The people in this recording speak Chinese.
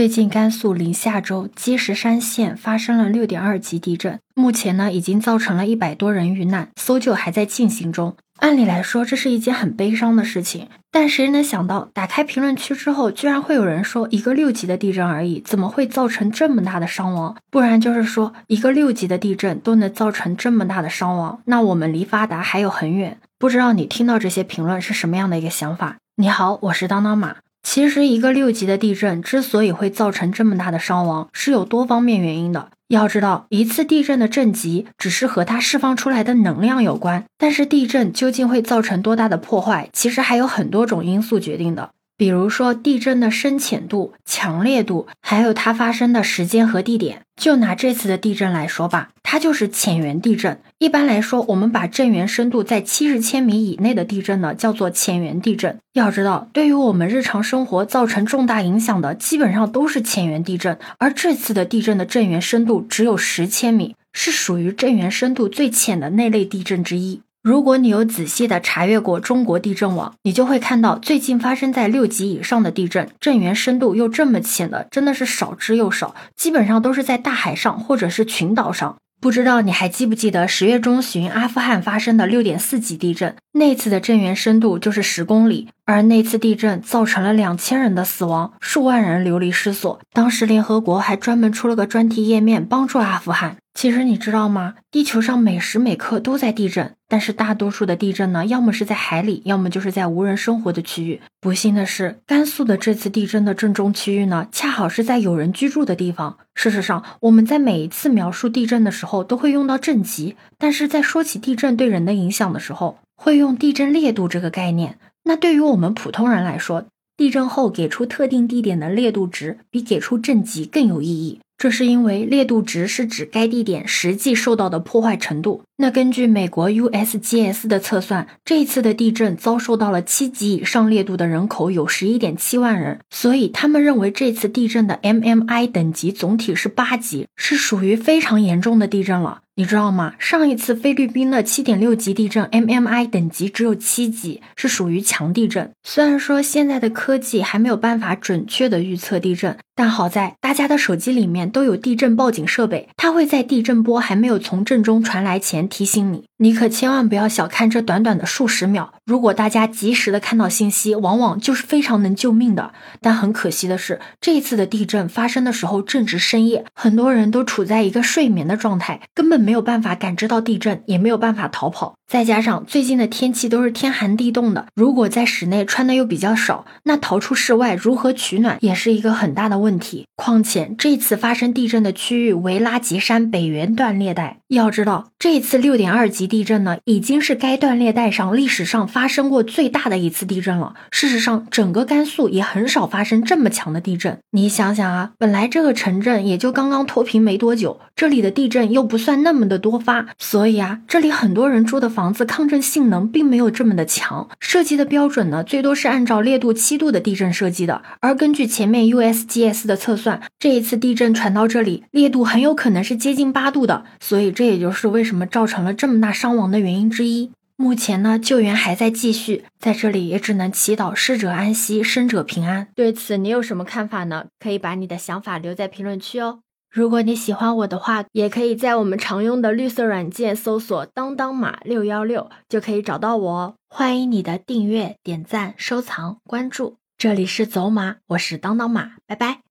最近甘肃临夏州积石山县发生了六点二级地震，目前呢已经造成了一百多人遇难，搜救还在进行中。按理来说，这是一件很悲伤的事情，但谁能想到，打开评论区之后，居然会有人说一个六级的地震而已，怎么会造成这么大的伤亡？不然就是说一个六级的地震都能造成这么大的伤亡，那我们离发达还有很远。不知道你听到这些评论是什么样的一个想法？你好，我是当当马。其实，一个六级的地震之所以会造成这么大的伤亡，是有多方面原因的。要知道，一次地震的震级只是和它释放出来的能量有关，但是地震究竟会造成多大的破坏，其实还有很多种因素决定的。比如说地震的深浅度、强烈度，还有它发生的时间和地点。就拿这次的地震来说吧，它就是浅源地震。一般来说，我们把震源深度在七十千米以内的地震呢，叫做浅源地震。要知道，对于我们日常生活造成重大影响的，基本上都是浅源地震。而这次的地震的震源深度只有十千米，是属于震源深度最浅的那类地震之一。如果你有仔细的查阅过中国地震网，你就会看到最近发生在六级以上的地震，震源深度又这么浅的，真的是少之又少，基本上都是在大海上或者是群岛上。不知道你还记不记得十月中旬阿富汗发生的六点四级地震？那次的震源深度就是十公里，而那次地震造成了两千人的死亡，数万人流离失所。当时联合国还专门出了个专题页面帮助阿富汗。其实你知道吗？地球上每时每刻都在地震，但是大多数的地震呢，要么是在海里，要么就是在无人生活的区域。不幸的是，甘肃的这次地震的震中区域呢，恰好是在有人居住的地方。事实上，我们在每一次描述地震的时候，都会用到震级，但是在说起地震对人的影响的时候，会用地震烈度这个概念。那对于我们普通人来说，地震后给出特定地点的烈度值，比给出震级更有意义。这是因为烈度值是指该地点实际受到的破坏程度。那根据美国 USGS 的测算，这次的地震遭受到了七级以上烈度的人口有十一点七万人，所以他们认为这次地震的 MMI 等级总体是八级，是属于非常严重的地震了。你知道吗？上一次菲律宾的七点六级地震，MMI 等级只有七级，是属于强地震。虽然说现在的科技还没有办法准确的预测地震，但好在大家的手机里面都有地震报警设备，它会在地震波还没有从震中传来前提醒你。你可千万不要小看这短短的数十秒，如果大家及时的看到信息，往往就是非常能救命的。但很可惜的是，这次的地震发生的时候正值深夜，很多人都处在一个睡眠的状态，根本没有办法感知到地震，也没有办法逃跑。再加上最近的天气都是天寒地冻的，如果在室内穿的又比较少，那逃出室外如何取暖也是一个很大的问题。况且这次发生地震的区域为拉吉山北缘断裂带，要知道这次六点二级。地震呢，已经是该断裂带上历史上发发生过最大的一次地震了。事实上，整个甘肃也很少发生这么强的地震。你想想啊，本来这个城镇也就刚刚脱贫没多久，这里的地震又不算那么的多发，所以啊，这里很多人住的房子抗震性能并没有这么的强。设计的标准呢，最多是按照烈度七度的地震设计的。而根据前面 USGS 的测算，这一次地震传到这里，烈度很有可能是接近八度的。所以这也就是为什么造成了这么大。伤亡的原因之一，目前呢救援还在继续，在这里也只能祈祷逝者安息，生者平安。对此你有什么看法呢？可以把你的想法留在评论区哦。如果你喜欢我的话，也可以在我们常用的绿色软件搜索“当当马六幺六”就可以找到我哦。欢迎你的订阅、点赞、收藏、关注。这里是走马，我是当当马，拜拜。